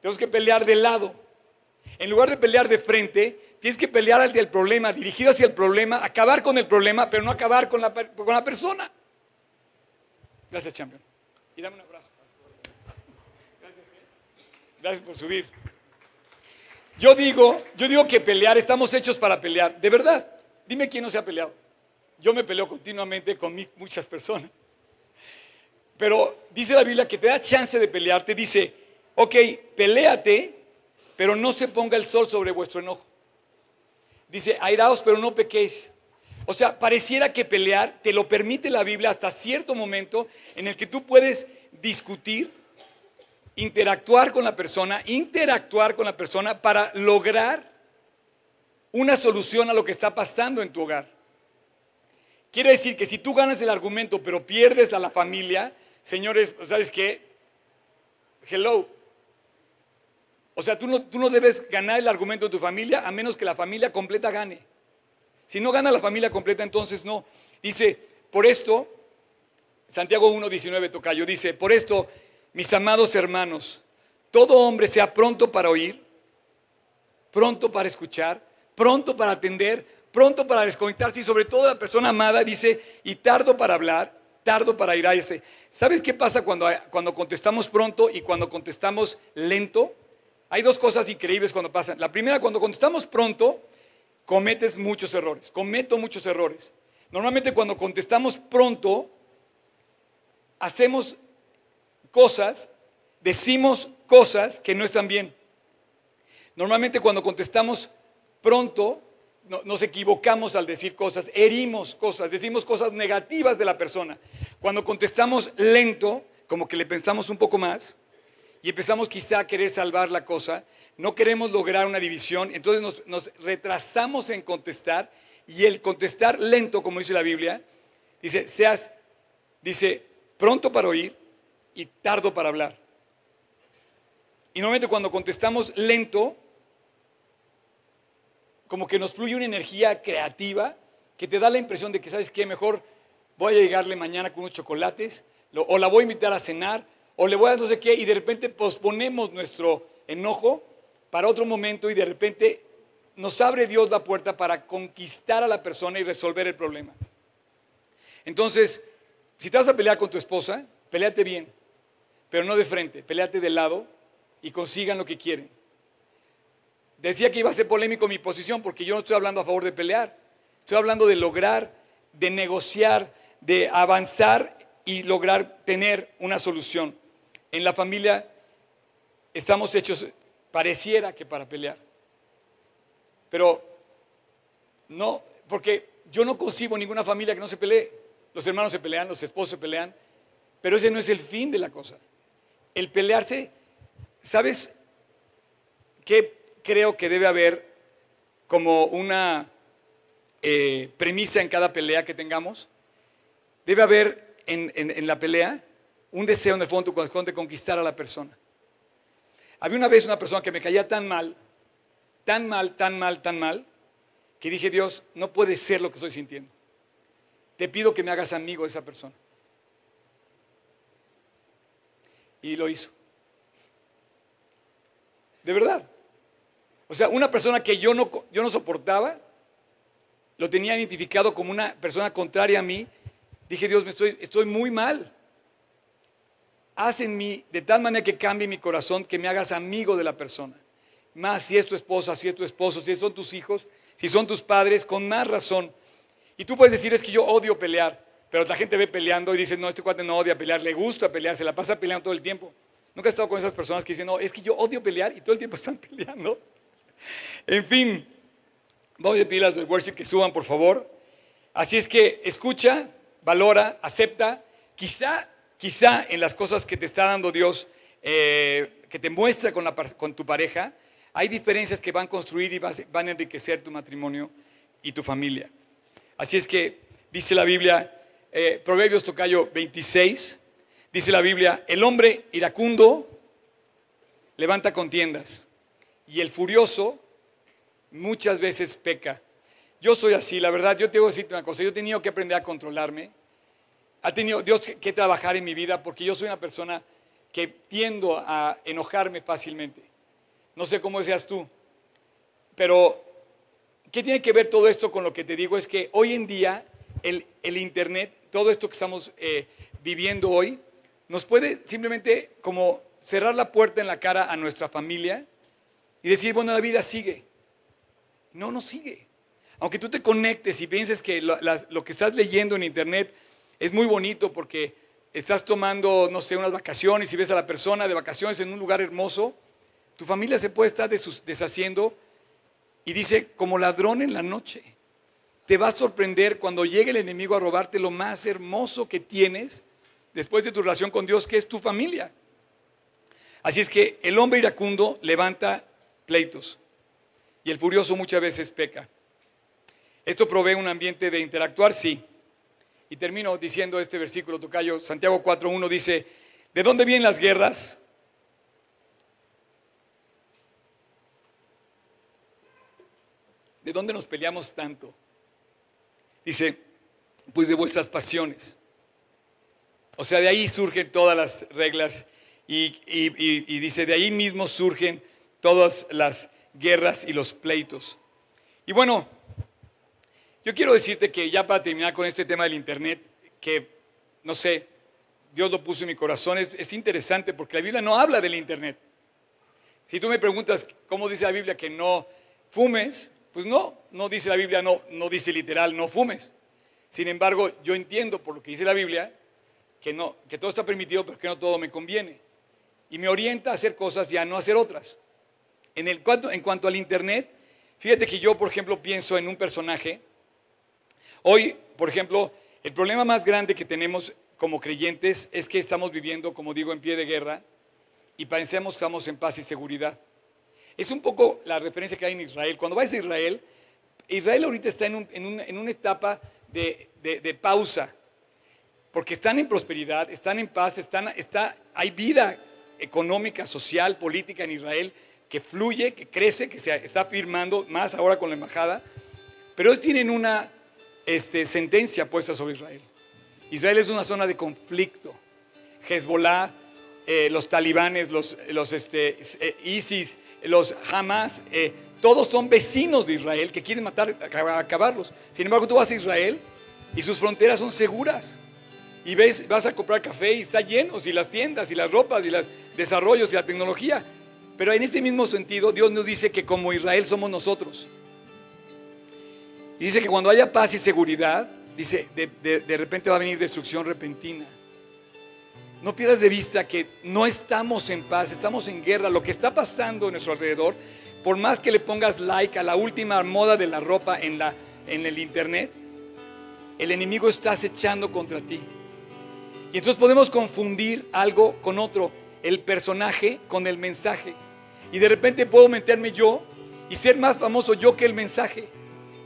Tenemos que pelear de lado. En lugar de pelear de frente, tienes que pelear al del problema, dirigido hacia el problema, acabar con el problema, pero no acabar con la, con la persona. Gracias, champion. Y dame un abrazo. Gracias por subir. Yo digo, yo digo que pelear, estamos hechos para pelear, de verdad. dime quién no se ha peleado. Yo me peleo continuamente con muchas personas. Pero dice la Biblia que te da chance de pelearte. Dice, ok, peléate, pero no se ponga el sol sobre vuestro enojo. Dice, airaos, pero no pequéis. O sea, pareciera que pelear te lo permite la Biblia hasta cierto momento en el que tú puedes discutir, interactuar con la persona, interactuar con la persona para lograr una solución a lo que está pasando en tu hogar. Quiere decir que si tú ganas el argumento pero pierdes a la familia, señores, ¿sabes qué? Hello. O sea, tú no, tú no debes ganar el argumento de tu familia a menos que la familia completa gane. Si no gana la familia completa, entonces no. Dice, por esto, Santiago 1.19 Tocayo, dice, por esto, mis amados hermanos, todo hombre sea pronto para oír, pronto para escuchar, pronto para atender, pronto para desconectarse y sobre todo la persona amada dice, y tardo para hablar, tardo para irse. ¿Sabes qué pasa cuando, cuando contestamos pronto y cuando contestamos lento? Hay dos cosas increíbles cuando pasan. La primera, cuando contestamos pronto, cometes muchos errores, cometo muchos errores. Normalmente cuando contestamos pronto, hacemos cosas, decimos cosas que no están bien. Normalmente cuando contestamos pronto, nos equivocamos al decir cosas, herimos cosas, decimos cosas negativas de la persona. Cuando contestamos lento, como que le pensamos un poco más y empezamos quizá a querer salvar la cosa, no queremos lograr una división, entonces nos, nos retrasamos en contestar y el contestar lento, como dice la Biblia, dice, seas, dice, pronto para oír y tardo para hablar. Y normalmente cuando contestamos lento, como que nos fluye una energía creativa que te da la impresión de que, ¿sabes qué? Mejor voy a llegarle mañana con unos chocolates, o la voy a invitar a cenar, o le voy a no sé qué, y de repente posponemos nuestro enojo para otro momento y de repente nos abre Dios la puerta para conquistar a la persona y resolver el problema. Entonces, si te vas a pelear con tu esposa, peleate bien, pero no de frente, peleate de lado y consigan lo que quieren. Decía que iba a ser polémico mi posición porque yo no estoy hablando a favor de pelear. Estoy hablando de lograr, de negociar, de avanzar y lograr tener una solución. En la familia estamos hechos, pareciera que para pelear. Pero no, porque yo no concibo ninguna familia que no se pelee. Los hermanos se pelean, los esposos se pelean, pero ese no es el fin de la cosa. El pelearse, ¿sabes qué creo que debe haber como una eh, premisa en cada pelea que tengamos. Debe haber en, la pelea un deseo en el fondo de conquistar a la persona. Había una vez una persona que me caía tan mal, tan mal, tan mal, tan mal, que dije, Dios, no puede ser lo que estoy sintiendo. Te pido que me hagas amigo de esa persona. Y lo hizo. De verdad. O sea, una persona que yo no, yo no soportaba, lo tenía identificado como una persona contraria a mí, dije, Dios, me estoy, estoy muy mal. Haz en mí de tal manera que cambie mi corazón, que me hagas amigo de la persona. Más si es tu esposa, si es tu esposo, si son tus hijos, si son tus padres, con más razón. Y tú puedes decir, es que yo odio pelear, pero la gente ve peleando y dice, no, este cuate no odia pelear, le gusta pelear, se la pasa peleando todo el tiempo. Nunca he estado con esas personas que dicen, no, es que yo odio pelear y todo el tiempo están peleando. En fin, a pedir a los worship que suban, por favor. Así es que escucha, valora, acepta. Quizá, quizá en las cosas que te está dando Dios, eh, que te muestra con, con, tu pareja, hay diferencias que van a construir y van a enriquecer tu matrimonio y tu familia. Así es que dice la Biblia, eh, Proverbios Tocayo 26, dice la Biblia, el hombre iracundo levanta contiendas y el furioso muchas veces peca. Yo soy así, la verdad, yo tengo que decirte una cosa, yo he tenido que aprender a controlarme. Ha tenido Dios que trabajar en mi vida porque yo soy una persona que tiendo a enojarme fácilmente. No sé cómo seas tú, pero ¿qué tiene que ver todo esto con lo que te digo? Es que hoy en día el, Internet, todo esto que estamos eh, viviendo hoy, nos puede simplemente como cerrar la puerta en la cara a nuestra familia y decir, bueno, la vida sigue. No, no sigue. Aunque tú te conectes y pienses que lo, lo que estás leyendo en internet es muy bonito porque estás tomando, no sé, unas vacaciones y ves a la persona de vacaciones en un lugar hermoso, tu familia se puede estar deshaciendo y dice, como ladrón en la noche. Te va a sorprender cuando llegue el enemigo a robarte lo más hermoso que tienes después de tu relación con Dios, que es tu familia. Así es que el hombre iracundo levanta pleitos y el furioso muchas veces peca. ¿Esto provee un ambiente de interactuar? Sí. Y termino diciendo este versículo, Tocayo, Santiago 4.1 dice, ¿de dónde vienen las guerras? ¿De dónde nos peleamos tanto? Dice, pues de vuestras pasiones. O sea, de ahí surgen todas las reglas y, y, dice, de ahí mismo surgen todas las guerras y los pleitos. Y bueno, yo quiero decirte que ya para terminar con este tema del Internet, que no sé, Dios lo puso en mi corazón, es, es, interesante porque la Biblia no habla del Internet. Si tú me preguntas cómo dice la Biblia que no fumes, pues no, no dice la Biblia, no, no dice literal, no fumes. Sin embargo, yo entiendo por lo que dice la Biblia que, no, que todo está permitido, pero que no todo me conviene. Y me orienta a hacer cosas y a no hacer otras. En, el, en cuanto al Internet, fíjate que yo, por ejemplo, pienso en un personaje. Hoy, por ejemplo, el problema más grande que tenemos como creyentes es que estamos viviendo, como digo, en pie de guerra y pensamos que estamos en paz y seguridad. Es un poco la referencia que hay en Israel. Cuando vas a Israel, Israel ahorita está en, una etapa de, pausa, porque están en prosperidad, están en paz, están, está, hay vida económica, social, política en Israel que fluye, que crece, que se está firmando más ahora con la embajada, pero ellos tienen una este, sentencia puesta sobre Israel. Israel es una zona de conflicto. Hezbollah, eh, los talibanes, los, los este, eh, ISIS, los Hamas, eh, todos son vecinos de Israel que quieren matar, acabarlos. Sin embargo, tú vas a Israel y sus fronteras son seguras. Y ves, vas a comprar café y está lleno, y las tiendas, y las ropas, y los desarrollos, y la tecnología. Pero en ese mismo sentido, Dios nos dice que como Israel somos nosotros. Y dice que cuando haya paz y seguridad, dice, de, de repente va a venir destrucción repentina. No pierdas de vista que no estamos en paz, estamos en guerra. Lo que está pasando a nuestro alrededor, por más que le pongas like a la última moda de la ropa en, la, en el internet, el enemigo está acechando contra ti. Y entonces podemos confundir algo con otro, el personaje con el mensaje. Y de repente puedo meterme yo y ser más famoso yo que el mensaje.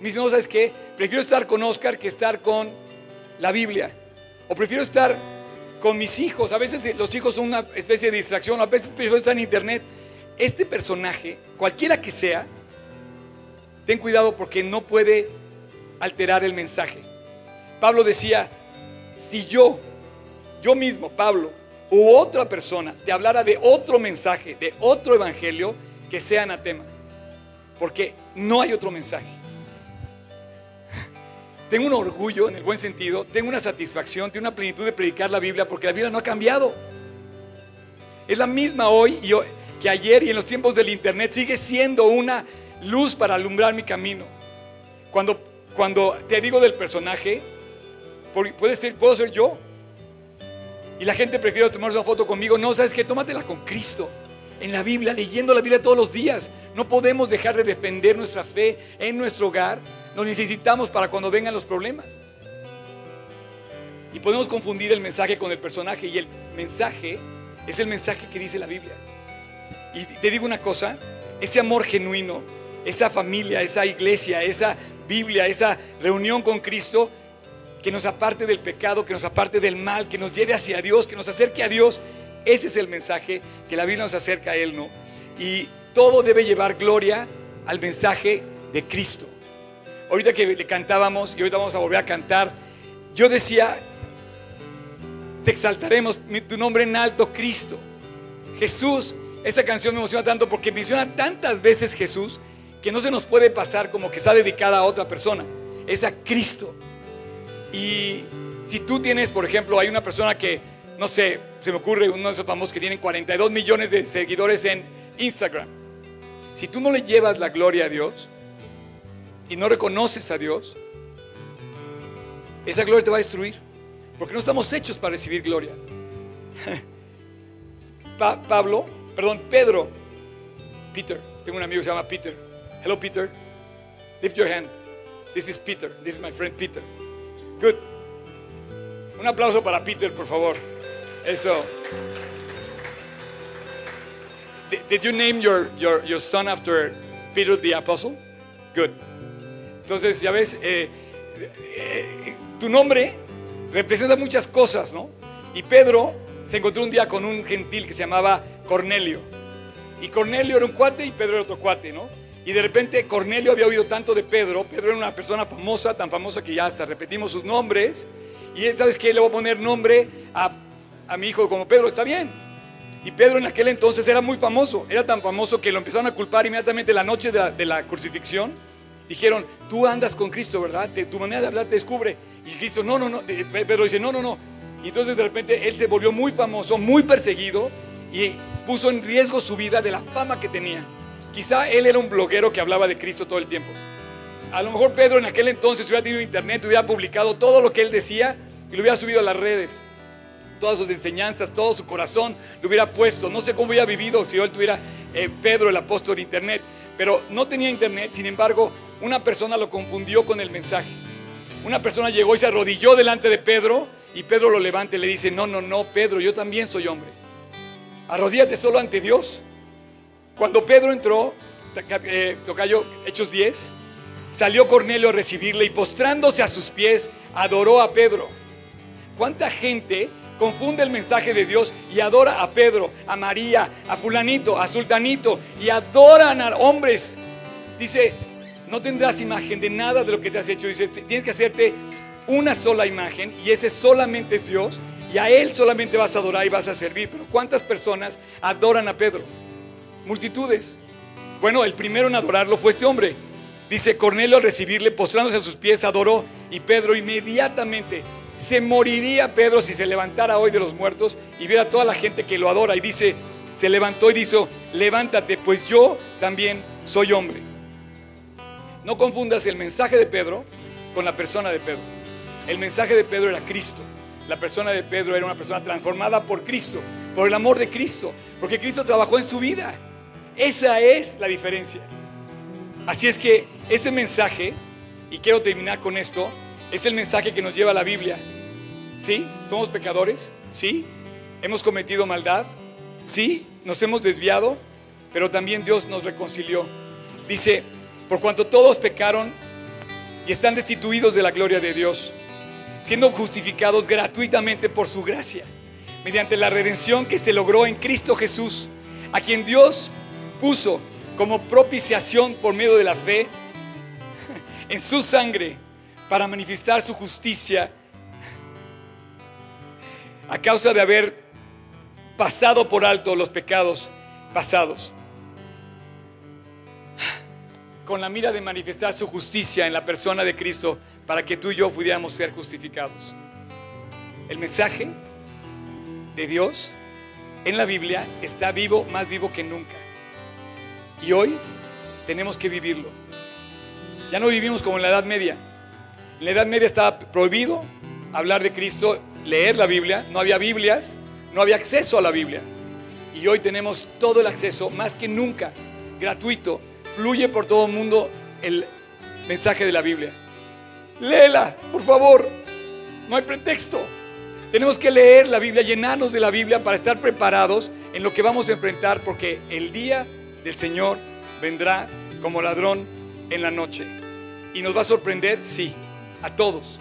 Mis no, ¿sabes qué? Prefiero estar con Oscar que estar con la Biblia. O prefiero estar con mis hijos. A veces los hijos son una especie de distracción, a veces estar en internet. Este personaje, cualquiera que sea, ten cuidado porque no puede alterar el mensaje. Pablo decía, si yo, yo mismo, Pablo, u otra persona te hablara de otro mensaje, de otro evangelio, que sea anatema. Porque no hay otro mensaje. Tengo un orgullo en el buen sentido, tengo una satisfacción, tengo una plenitud de predicar la Biblia porque la Biblia no ha cambiado. Es la misma hoy y que ayer y en los tiempos del Internet sigue siendo una luz para alumbrar mi camino. Cuando, cuando te digo del personaje, puede ser, puedo ser yo. Y la gente prefiere tomarse una foto conmigo. No, ¿sabes qué? Tómatela con Cristo. En la Biblia, leyendo la Biblia todos los días. No podemos dejar de defender nuestra fe en nuestro hogar nos necesitamos para cuando vengan los problemas. Y podemos confundir el mensaje con el personaje. Y el mensaje es el mensaje que dice la Biblia. Y te digo una cosa, ese amor genuino, esa familia, esa iglesia, esa Biblia, esa reunión con Cristo, que nos aparte del pecado, que nos aparte del mal, que nos lleve hacia Dios, que nos acerque a Dios, ese es el mensaje que la Biblia nos acerca a Él, ¿no? Y todo debe llevar gloria al mensaje de Cristo ahorita que le cantábamos y ahorita vamos a volver a cantar, yo decía, te exaltaremos tu nombre en alto, Cristo. Jesús, esa canción me emociona tanto porque menciona tantas veces Jesús que no se nos puede pasar como que está dedicada a otra persona, es a Cristo. Y si tú tienes, por ejemplo, hay una persona que, no sé, se me ocurre uno de esos famosos que tienen 42 millones de seguidores en Instagram. Si tú no le llevas la gloria a Dios, y no reconoces a Dios, esa gloria te va a destruir. Porque no estamos hechos para recibir gloria. Pablo, perdón, Pedro, Peter, tengo un amigo que se llama Peter. Hello Peter, lift your hand. This is Peter, this is my friend Peter. Good. Un aplauso para Peter, por favor. Eso. Did you name your, your, your son after Peter the Apostle? Good. Entonces, ya ves, eh, eh, tu nombre representa muchas cosas, ¿no? Y Pedro se encontró un día con un gentil que se llamaba Cornelio. Y Cornelio era un cuate y Pedro era otro cuate, ¿no? Y de repente Cornelio había oído tanto de Pedro. Pedro era una persona famosa, tan famosa que ya hasta repetimos sus nombres. Y ¿sabes qué? Le voy a poner nombre a, a mi hijo como Pedro, está bien. Y Pedro en aquel entonces era muy famoso. Era tan famoso que lo empezaron a culpar inmediatamente la noche de la, crucifixión. Dijeron, tú andas con Cristo, ¿verdad? tu manera de hablar te descubre. Y Cristo, no, no, no. Pedro dice, no, no, no. Y entonces de repente él se volvió muy famoso, muy perseguido y puso en riesgo su vida de la fama que tenía. Quizá él era un bloguero que hablaba de Cristo todo el tiempo. A lo mejor Pedro en aquel entonces hubiera tenido internet, hubiera publicado todo lo que él decía y lo hubiera subido a las redes. Todas sus enseñanzas, todo su corazón lo hubiera puesto. No sé cómo hubiera vivido si él tuviera eh, Pedro el apóstol de internet, pero no tenía internet. Sin embargo, una persona lo confundió con el mensaje. Una persona llegó y se arrodilló delante de Pedro y Pedro lo levanta y le dice, no, no, no, Pedro, yo también soy hombre. Arrodíate solo ante Dios. Cuando Pedro entró, eh, tocayo Hechos 10, salió Cornelio a recibirle y postrándose a sus pies, adoró a Pedro. ¿Cuánta gente confunde el mensaje de Dios y adora a Pedro, a María, a fulanito, a sultanito y adoran a hombres? Dice, no tendrás imagen de nada de lo que te has hecho. Dice, tienes que hacerte una sola imagen y ese solamente es Dios y a Él solamente vas a adorar y vas a servir. Pero ¿cuántas personas adoran a Pedro? Multitudes. Bueno, el primero en adorarlo fue este hombre. Dice Cornelio al recibirle, postrándose a sus pies, adoró y Pedro inmediatamente se moriría Pedro si se levantara hoy de los muertos y viera a toda la gente que lo adora. Y dice, se levantó y dijo, levántate, pues yo también soy hombre. No confundas el mensaje de Pedro con la persona de Pedro. El mensaje de Pedro era Cristo. La persona de Pedro era una persona transformada por Cristo, por el amor de Cristo, porque Cristo trabajó en su vida. Esa es la diferencia. Así es que ese mensaje, y quiero terminar con esto, es el mensaje que nos lleva la Biblia. ¿Sí? ¿Somos pecadores? ¿Sí? ¿Hemos cometido maldad? ¿Sí? ¿Nos hemos desviado? Pero también Dios nos reconcilió. Dice, por cuanto todos pecaron y están destituidos de la gloria de Dios, siendo justificados gratuitamente por su gracia, mediante la redención que se logró en Cristo Jesús, a quien Dios puso como propiciación por medio de la fe en su sangre para manifestar su justicia a causa de haber pasado por alto los pecados pasados con la mira de manifestar su justicia en la persona de Cristo para que tú y yo pudiéramos ser justificados. El mensaje de Dios en la Biblia está vivo, más vivo que nunca. Y hoy tenemos que vivirlo. Ya no vivimos como en la Edad Media. En la Edad Media estaba prohibido hablar de Cristo, leer la Biblia, no había Biblias, no había acceso a la Biblia. Y hoy tenemos todo el acceso, más que nunca, gratuito, fluye por todo el mundo el mensaje de la Biblia. Léela, por favor. No hay pretexto. Tenemos que leer la Biblia, llenarnos de la Biblia para estar preparados en lo que vamos a enfrentar, porque el día del Señor vendrá como ladrón en la noche. ¿Y nos va a sorprender? Sí, a todos.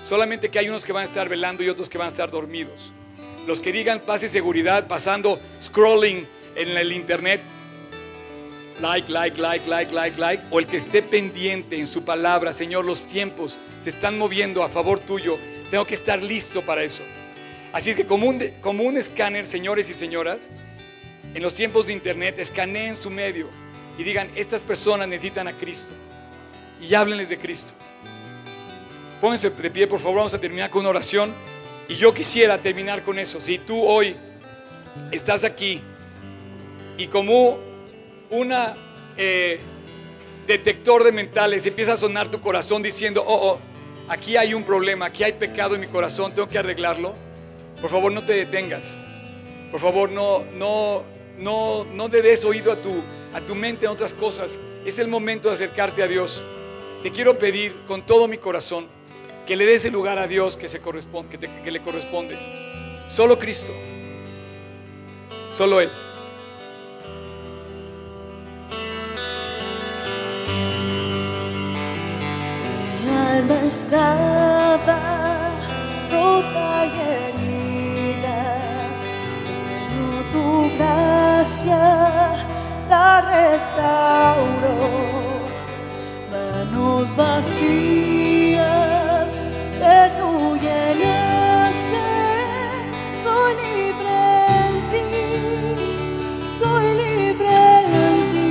Solamente que hay unos que van a estar velando y otros que van a estar dormidos. Los que digan paz y seguridad pasando, scrolling en el internet, like, like, like, like, like, like, o el que esté pendiente en su palabra, Señor, los tiempos se están moviendo a favor tuyo, tengo que estar listo para eso. Así es que como un, como un escáner, señores y señoras, en los tiempos de internet, escaneen su medio y digan, estas personas necesitan a Cristo. Y háblenles de Cristo. Pónganse de pie, por favor, vamos a terminar con una oración. Y yo quisiera terminar con eso. Si tú hoy estás aquí y como una, eh, detector de mentales, empieza a sonar tu corazón diciendo, oh, oh, aquí hay un problema, aquí hay pecado en mi corazón, tengo que arreglarlo, por favor no te detengas. Por favor no, no, no, no le des oído a tu, a tu mente en otras cosas. Es el momento de acercarte a Dios. Te quiero pedir con todo mi corazón que le des el lugar a Dios que, se corresponde, que, le corresponde. Solo Cristo. Solo Él. Mi alma estaba rota y herida, tu la restauró. Manos vacías que tú llenaste, soy libre en ti, soy libre en ti.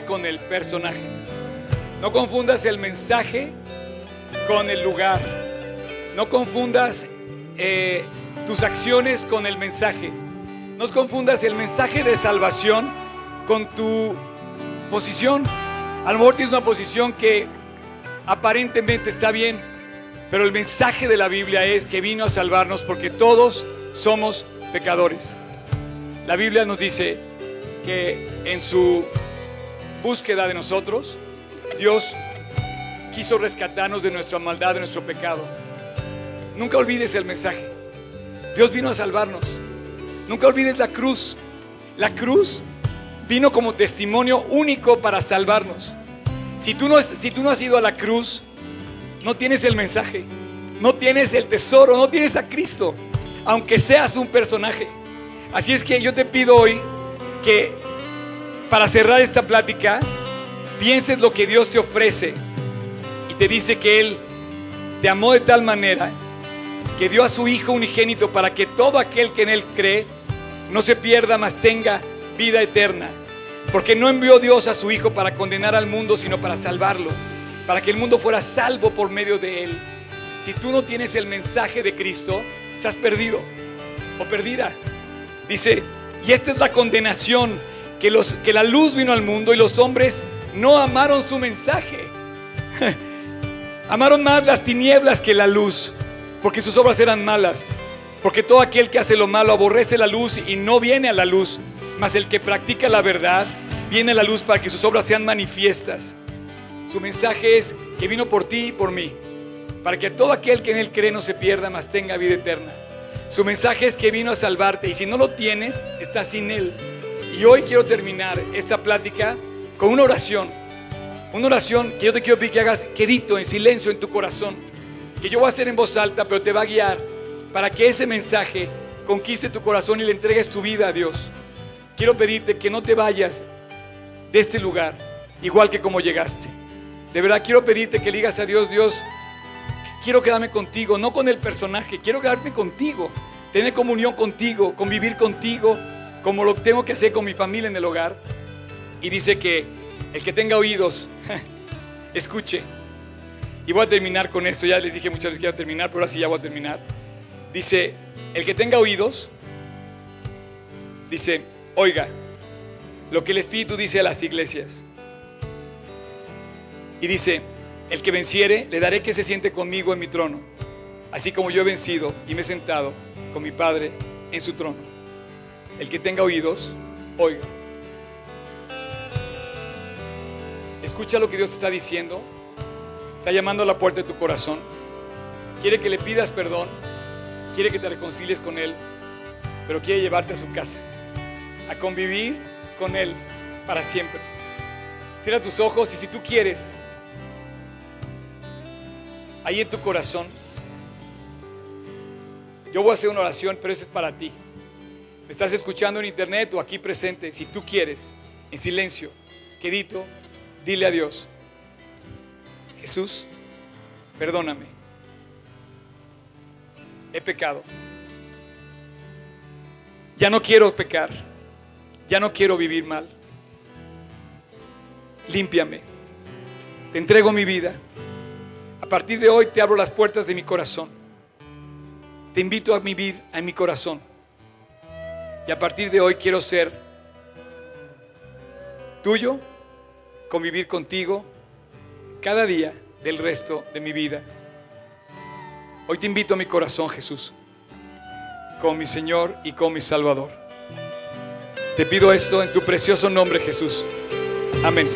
Con el personaje. No confundas el mensaje con el lugar. No confundas eh, tus acciones con el mensaje. No confundas el mensaje de salvación con tu posición. A lo mejor tienes una posición que aparentemente está bien, pero el mensaje de la Biblia es que vino a salvarnos porque todos somos pecadores. La Biblia nos dice que en su búsqueda de nosotros, Dios quiso rescatarnos de nuestra maldad, de nuestro pecado. Nunca olvides el mensaje. Dios vino a salvarnos. Nunca olvides la cruz. La cruz vino como testimonio único para salvarnos. Si tú no, si tú no has ido a la cruz, no tienes el mensaje, no tienes el tesoro, no tienes a Cristo, aunque seas un personaje. Así es que yo te pido hoy que para cerrar esta plática, pienses lo que Dios te ofrece y te dice que Él te amó de tal manera que dio a su Hijo unigénito para que todo aquel que en Él cree no se pierda, mas tenga vida eterna. Porque no envió Dios a su Hijo para condenar al mundo, sino para salvarlo, para que el mundo fuera salvo por medio de Él. Si tú no tienes el mensaje de Cristo, estás perdido o perdida. Dice, y esta es la condenación, que, la luz vino al mundo y los hombres no amaron su mensaje. Amaron más las tinieblas que la luz, porque sus obras eran malas. Porque todo aquel que hace lo malo aborrece la luz y no viene a la luz, mas el que practica la verdad viene a la luz para que sus obras sean manifiestas. Su mensaje es que vino por ti y por mí, para que todo aquel que en él cree no se pierda, mas tenga vida eterna. Su mensaje es que vino a salvarte y si no lo tienes, estás sin él. Y hoy quiero terminar esta plática con una oración. Una oración que yo te quiero pedir que hagas quedito, en silencio en tu corazón. Que yo voy a hacer en voz alta, pero te va a guiar para que ese mensaje conquiste tu corazón y le entregues tu vida a Dios. Quiero pedirte que no te vayas de este lugar igual que como llegaste. De verdad quiero pedirte que le digas a Dios, Dios, quiero quedarme contigo, no con el personaje, quiero quedarme contigo, tener comunión contigo, convivir contigo, como lo tengo que hacer con mi familia en el hogar. Y dice que el que tenga oídos, escuche. Y voy a terminar con esto, ya les dije muchas veces que iba a terminar, pero ahora sí ya voy a terminar. Dice, el que tenga oídos, dice, oiga lo que el Espíritu dice a las iglesias. Y dice, el que venciere, le daré que se siente conmigo en mi trono, así como yo he vencido y me he sentado con mi Padre en su trono. El que tenga oídos, oiga. Escucha lo que Dios está diciendo. Está llamando a la puerta de tu corazón. Quiere que le pidas perdón. Quiere que te reconcilies con Él. Pero quiere llevarte a su casa. A convivir con Él para siempre. Cierra tus ojos y si tú quieres, ahí en tu corazón, yo voy a hacer una oración, pero esa es para ti. Estás escuchando en internet o aquí presente, si tú quieres, en silencio, quedito, dile a Dios, Jesús, perdóname, he pecado, ya no quiero pecar, ya no quiero vivir mal, límpiame, te entrego mi vida, a partir de hoy te abro las puertas de mi corazón, te invito a mi vida, a mi corazón, y a partir de hoy quiero ser tuyo, convivir contigo cada día del resto de mi vida. Hoy te invito a mi corazón, Jesús, como mi Señor y como mi Salvador. Te pido esto en tu precioso nombre, Jesús. Amén.